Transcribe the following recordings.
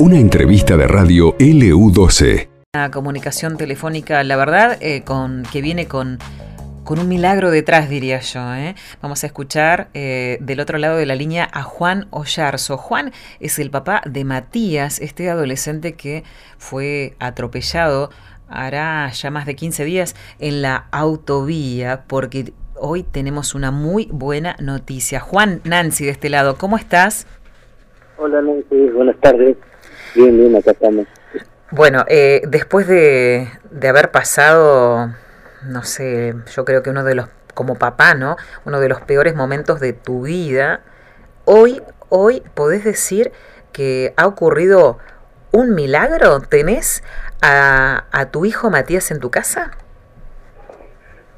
Una entrevista de radio LU12. Una comunicación telefónica, la verdad, eh, con, que viene con, con un milagro detrás, diría yo. ¿eh? Vamos a escuchar eh, del otro lado de la línea a Juan Ollarzo. Juan es el papá de Matías, este adolescente que fue atropellado hará ya más de 15 días en la autovía, porque hoy tenemos una muy buena noticia. Juan, Nancy, de este lado, ¿cómo estás? Hola Nancy, buenas tardes. Bien, bien, acá estamos. Bueno, eh, después de, de haber pasado, no sé, yo creo que uno de los, como papá, ¿no? Uno de los peores momentos de tu vida, hoy, hoy podés decir que ha ocurrido un milagro. ¿Tenés a, a tu hijo Matías en tu casa?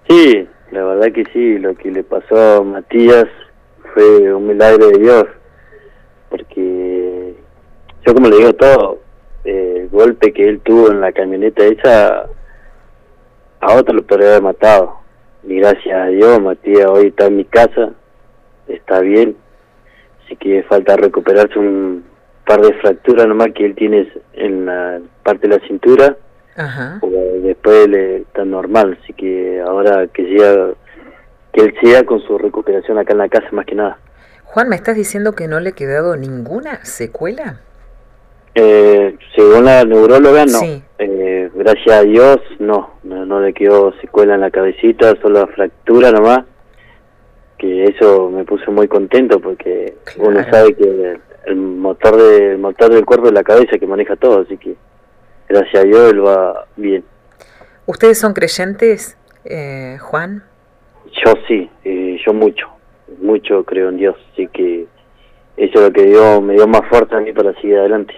Sí, la verdad que sí, lo que le pasó a Matías fue un milagro de Dios, porque yo como le digo todo, el golpe que él tuvo en la camioneta esa, a otro lo podría haber matado. Y gracias a Dios, Matías hoy está en mi casa, está bien, así que falta recuperarse un par de fracturas nomás que él tiene en la parte de la cintura, Ajá. después le está normal, así que ahora que siga, que él siga con su recuperación acá en la casa más que nada. Juan, ¿me estás diciendo que no le ha quedado ninguna secuela? Eh, según la neuróloga, no. Sí. Eh, gracias a Dios, no, no. no le quedó secuela en la cabecita, solo fractura nomás. Que eso me puso muy contento porque Claro. uno sabe que el, el motor de, el motor del cuerpo es la cabeza que maneja todo, así que gracias a Dios él va bien. ¿Ustedes son creyentes, eh, Juan? Yo sí, eh, yo mucho, mucho creo en Dios, así que eso es lo que dio, me dio más fuerza a mí para seguir adelante.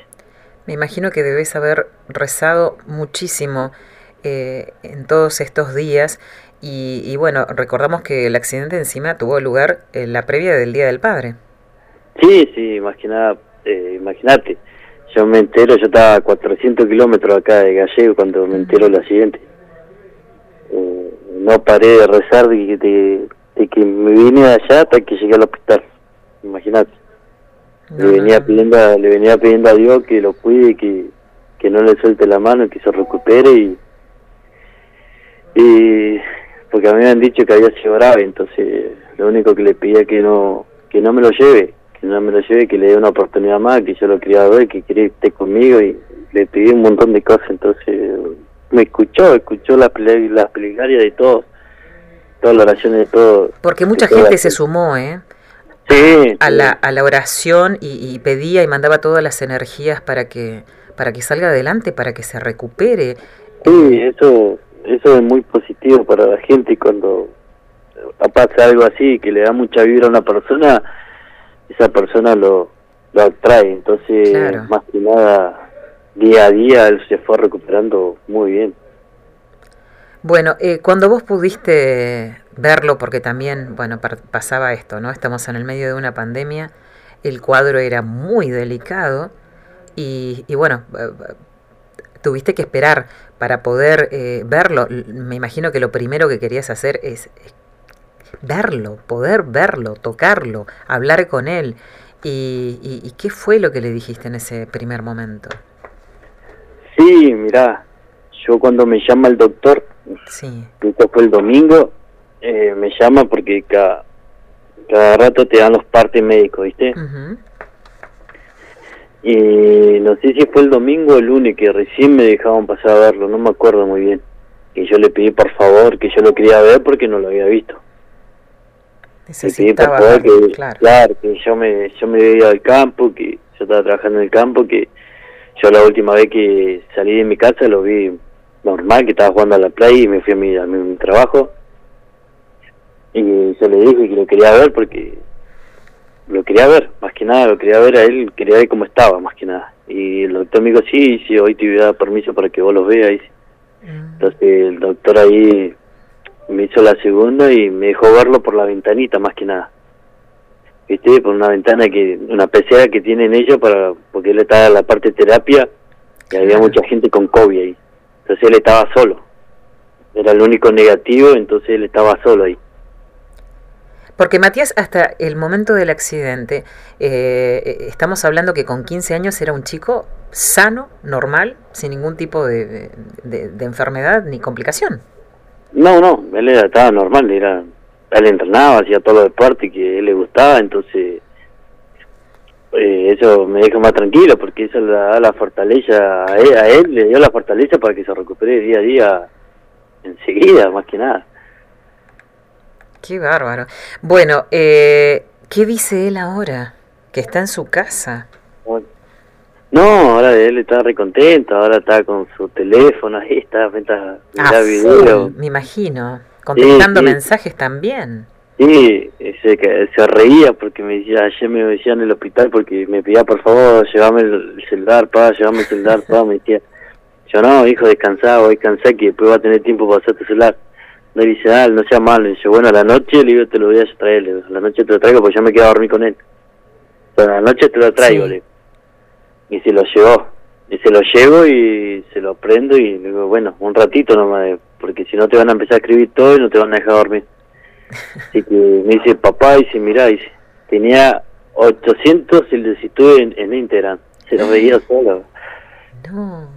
Me imagino que debes haber rezado muchísimo eh, en todos estos días y, y bueno, recordamos que el accidente encima tuvo lugar en la previa del Día del Padre. Sí, sí, más que nada, eh, imagínate, yo me entero, yo estaba a 400 kilómetros acá de Gallego cuando me entero el accidente. Eh, no paré de rezar de, de, de que me vine de allá hasta que llegué al hospital, imagínate. No, le no, venía no. pidiendo a- le venía pidiendo a Dios que lo cuide que que no le suelte la mano que se recupere y y porque a mí me han dicho que había sido grave entonces lo único que le pedía que no que no me lo lleve que no me lo lleve que le dé una oportunidad más que yo lo quería ver que quería que esté conmigo y le pedí un montón de cosas entonces me escuchó escuchó la ple- las plegarias de todos todas las oraciones de todos Porque mucha toda gente la se sumó, ¿eh? sí, a sí. la, a la oración y, y pedía y mandaba todas las energías para que, para que salga adelante, para que se recupere. Sí, eso, eso es muy positivo para la gente cuando pasa algo así, que le da mucha vibra a una persona, esa persona lo, lo atrae. Entonces, Claro. más que nada, día a día él se fue recuperando muy bien. Bueno, eh, cuando vos pudiste verlo, porque también, bueno, pasaba esto, ¿no? Estamos en el medio de una pandemia, el cuadro era muy delicado y, y bueno, eh, eh, tuviste que esperar para poder eh, verlo. Me imagino que lo primero que querías hacer es, es verlo, poder verlo, tocarlo, hablar con él. Y, y- ¿Y qué fue lo que le dijiste en ese primer momento? Sí, mirá, yo cuando me llama el doctor, Sí, esto fue el domingo, eh, me llama porque cada, cada rato te dan los partes médicos, ¿viste? ujú, Y no sé si fue el domingo o el lunes que recién me dejaban pasar a verlo, no me acuerdo muy bien. Y yo le pedí por favor que yo lo quería ver porque no lo había visto. Le pedí por necesitaba favor verlo, que, claro. claro, que yo me, yo me iba al campo, que yo estaba trabajando en el campo, que yo la última vez que salí de mi casa lo vi normal, que estaba jugando a la playa y me fui a mi, a mi trabajo. Y yo le dije que lo quería ver porque lo quería ver, más que nada, lo quería ver a él, quería ver cómo estaba, más que nada. Y el doctor me dijo, sí, sí, hoy te voy a dar permiso para que vos los veas. Mm. Entonces el doctor ahí me hizo la segunda y me dejó verlo por la ventanita, más que nada. ¿Viste? Por una ventana que, una pecera que tienen ellos para, porque él estaba en la parte de terapia y había mucha gente con COVID ahí. Entonces él estaba solo. Era el único negativo, entonces él estaba solo ahí. Porque Matías, hasta el momento del accidente, eh, estamos hablando que con 15 años era un chico sano, normal, sin ningún tipo de, de, enfermedad ni complicación. No, no, él era, estaba normal, era, él entrenaba, hacía todo los deporte que él le gustaba, entonces eh, eso me deja más tranquilo porque eso le da la fortaleza a él, le dio la fortaleza para que se recupere día a día enseguida, más que nada. Qué bárbaro. Bueno, eh, ¿qué dice él ahora? Que está en su casa. No, ahora él está recontento, ahora está con su teléfono, ahí está, mientras ah, video. me imagino, contestando mensajes también. Sí, se, se reía porque me decía, ayer me decía en el hospital porque me pedía por favor, llévame el celular, pa, llévame el celular, pa, me decía, yo no, hijo, descansá, voy cansar que después va a tener tiempo para hacer tu celular. Me dice, ah, no sea malo, dice, bueno, a la noche le digo, te lo voy a traer, le digo, a la noche te lo traigo porque ya me quedo a dormir con él. Pero a la noche te lo traigo, le Y se lo llevó, y se lo llevo y se lo prendo y le digo, bueno, un ratito nomás, porque si no te van a empezar a escribir todo y no te van a dejar dormir. Así que me dice, papá, dice, mirá, dice, tenía 800 solicitudes en, en Instagram, se lo veía solo. No.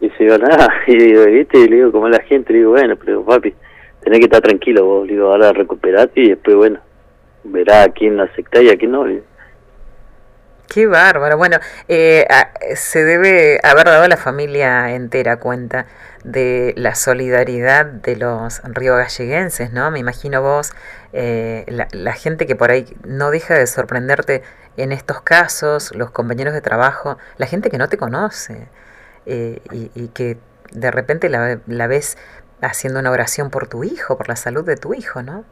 Y se digo, nada, y digo, ¿viste? Y le digo, como la gente, le digo, bueno, pero papi, tenés que estar tranquilo vos, le digo, ahora recuperate y después, bueno, verá a quién la acepta y a quién no. Qué bárbaro. Bueno, eh, se debe haber dado a la familia entera cuenta de la solidaridad de los río galleguenses, ¿no? Me imagino vos, eh, la, gente que por ahí no deja de sorprenderte en estos casos, los compañeros de trabajo, la gente que no te conoce eh, y, que de repente la, la ves haciendo una oración por tu hijo, por la salud de tu hijo, ¿no?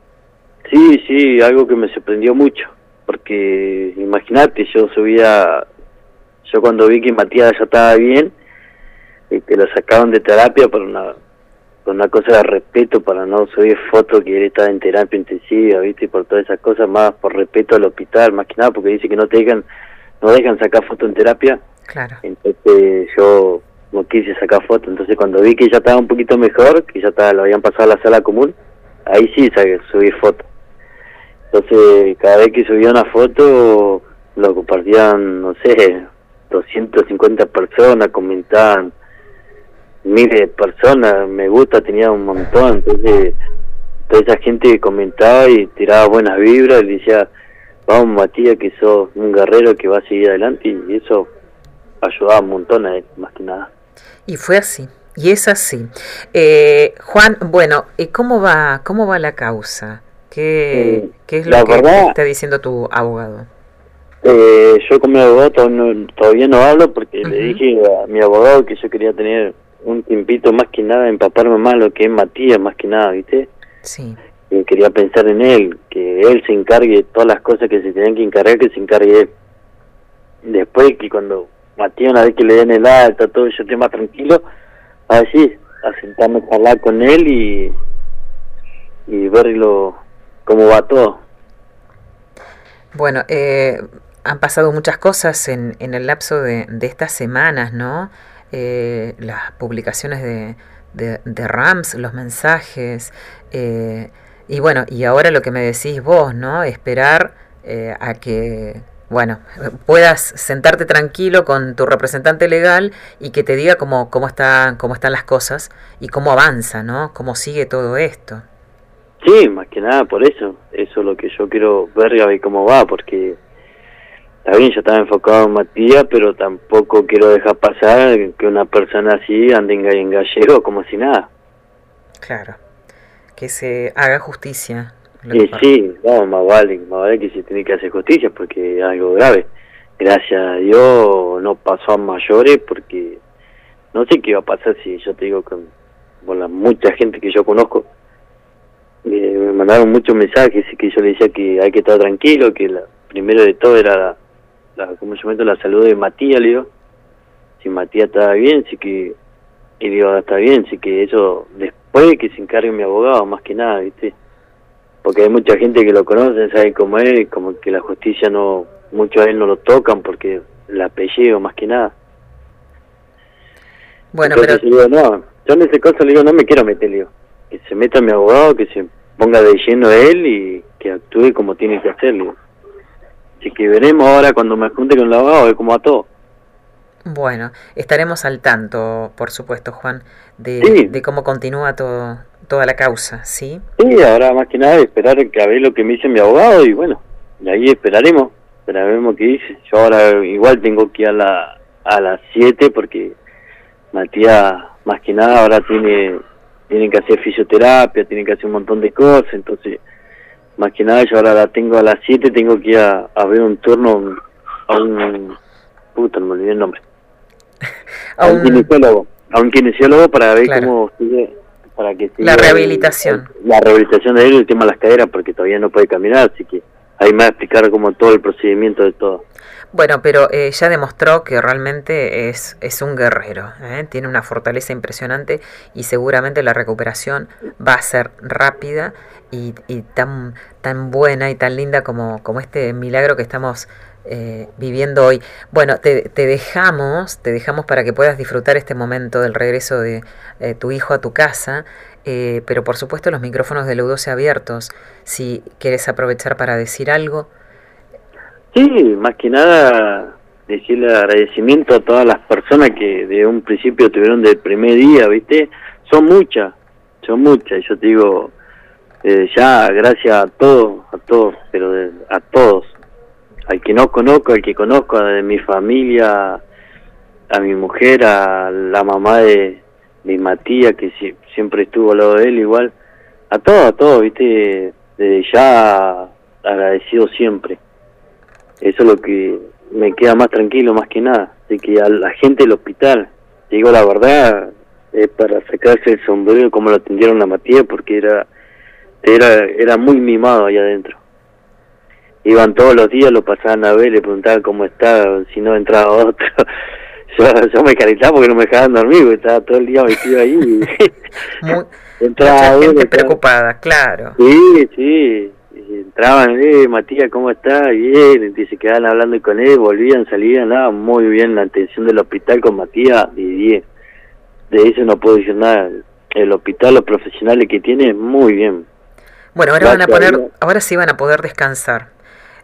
Sí, sí, algo que me sorprendió mucho, porque imagínate, yo subía, yo cuando vi que Matías ya estaba bien, y que lo sacaron de terapia por una por una cosa de respeto para no subir fotos que él estaba en terapia intensiva, ¿viste? Y por todas esas cosas, más por respeto al hospital, más que nada, porque dice que no te dejan, no dejan sacar fotos en terapia. Claro. Entonces yo no quise sacar fotos, entonces cuando vi que ya estaba un poquito mejor, que ya estaba, lo habían pasado a la sala común, ahí sí subí fotos. Entonces cada vez que subía una foto, lo compartían, no sé, 250 personas, comentaban miles de personas, me gusta, tenía un montón, entonces toda esa gente comentaba y tiraba buenas vibras y decía, vamos Matías, que sos un guerrero que va a seguir adelante y eso ayudaba un montón a él, más que nada. Y fue así, y es así. Eh, Juan, bueno, ¿y cómo va, cómo va la causa? ¿Qué, eh, qué es lo que está diciendo tu abogado? Eh, yo con mi abogado todavía no, hablo porque le dije a mi abogado que yo quería tener un tiempito más que nada empaparme más lo que es Matías, más que nada, ¿viste? Sí. Y quería pensar en él, que él se encargue de todas las cosas que se tenían que encargar, que se encargue él. Después que cuando Matías, una vez que le den el alta, todo, yo esté más tranquilo, así, a sentarme a hablar con él y, y verlo cómo va todo. Bueno, eh, han pasado muchas cosas en, en el lapso de, estas semanas, ¿no? Eh, las publicaciones de, de, Rams, los mensajes, eh, y bueno, y ahora lo que me decís vos, ¿no? Esperar eh, a que, bueno, puedas sentarte tranquilo con tu representante legal y que te diga cómo, cómo, está, cómo están las cosas y cómo avanza, ¿no? Cómo sigue todo esto. Sí, más que nada por eso. Eso es lo que yo quiero ver y cómo va, porque está bien, yo estaba enfocado en Matías, pero tampoco quiero dejar pasar que una persona así ande en gallego como si nada. Claro, que se haga justicia. Sí, sí, no, más vale, más vale que se tiene que hacer justicia porque es algo grave. Gracias a Dios no pasó a mayores porque no sé qué va a pasar si yo te digo con, con la mucha gente que yo conozco. Me mandaron muchos mensajes y que yo le decía que hay que estar tranquilo, que la, primero de todo era la, como yo meto la salud de Matías, le digo, si Matías está bien, sí que, y digo, está bien, sí que eso después que se encargue mi abogado, más que nada, ¿viste? Porque hay mucha gente que lo conoce, sabe cómo es, como que la justicia no, muchos a él no lo tocan porque la apellido, más que nada. Bueno, pero... Digo, no, yo en ese caso le digo, no me quiero meter, le digo, que se meta mi abogado, que se ponga de lleno él y que actúe como tiene que hacerlo. Así que veremos ahora cuando me junte con el abogado, de cómo a todo. Bueno, estaremos al tanto, por supuesto, Juan, de, de cómo continúa todo, toda la causa, ¿sí? Sí, ahora más que nada esperar que a ver lo que me dice mi abogado y bueno, de ahí esperaremos, esperaremos qué dice. Yo ahora igual tengo que ir a, la, a las 7 porque Matías más que nada ahora tiene tienen que hacer fisioterapia, tienen que hacer un montón de cosas, entonces más que nada yo ahora la tengo a las 7, tengo que ir a, ver un turno a un... puta, no me olvidé el nombre. a, un, kinesiólogo, a un kinesiólogo para ver cómo sigue, para que La rehabilitación. la rehabilitación de él, el tema de las caderas, porque todavía no puede caminar, así que ahí me explicar como todo el procedimiento de todo. Bueno, pero eh, ya demostró que realmente es, es un guerrero, ¿eh? tiene una fortaleza impresionante y seguramente la recuperación va a ser rápida y, y tan, tan buena y tan linda como, como este milagro que estamos eh, viviendo hoy. Bueno, te, te, dejamos, te dejamos para que puedas disfrutar este momento del regreso de tu hijo a tu casa, pero por supuesto los micrófonos de Leudoce abiertos, si quieres aprovechar para decir algo. Sí, más que nada decirle agradecimiento a todas las personas que de un principio tuvieron del primer día, ¿viste? Son muchas, son muchas, yo te digo, eh, ya gracias a todos, a todos, pero a todos, al que no conozco, al que conozco, de mi familia, a mi mujer, a la mamá de, mi Matías, que siempre estuvo al lado de él igual, a todos, a todos, ¿viste? Desde ya agradecido siempre. Eso es lo que me queda más tranquilo, más que nada. De que a la gente del hospital, digo la verdad, es para sacarse el sombrero como lo atendieron a Matías, porque era, era, era muy mimado allá adentro. Iban todos los días, lo pasaban a ver, le preguntaban cómo estaba, si no entraba otro. Yo, yo me calentaba porque no me dejaban dormir, porque estaba todo el día metido ahí. Muy, entraba mucha gente preocupada, claro. Sí, sí entraban, eh, Matías, ¿cómo está? Bien, y se quedaban hablando con él, volvían, salían, nada, muy bien la atención del hospital con Matías, y bien. De eso no puedo decir nada. El hospital, los profesionales que tiene, muy bien. Bueno, ahora van a poner, ahora sí van a poder descansar,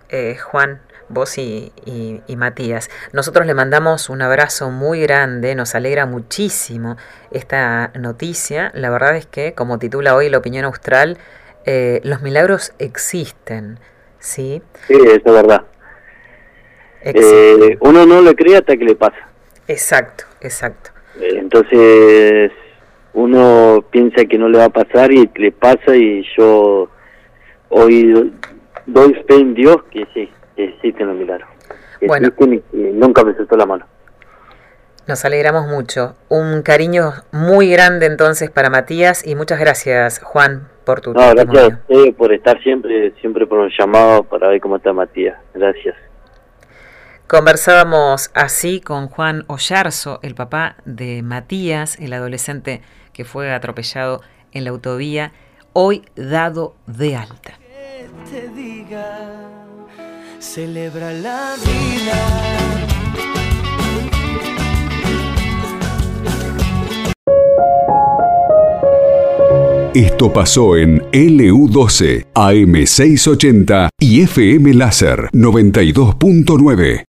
eh, Juan, vos y, y, Matías. Nosotros le mandamos un abrazo muy grande, nos alegra muchísimo esta noticia. La verdad es que, como titula hoy la opinión austral, eh, los milagros existen, ¿sí? Sí, eso es verdad. Eh, uno no le cree hasta que le pasa. Exacto, exacto. Eh, entonces uno piensa que no le va a pasar y le pasa y yo hoy doy fe en Dios que sí, que existen los milagros. bueno. nunca me soltó la mano. Nos alegramos mucho. Un cariño muy grande entonces para Matías y muchas gracias Juan por tu no, Gracias a usted por estar siempre, siempre por un llamado para ver cómo está Matías. Gracias. Conversábamos así con Juan Ollarzo, el papá de Matías, el adolescente que fue atropellado en la autovía, hoy dado de alta. Te diga, celebra la vida. Esto pasó en LU12, AM680 y FM Láser 92.9.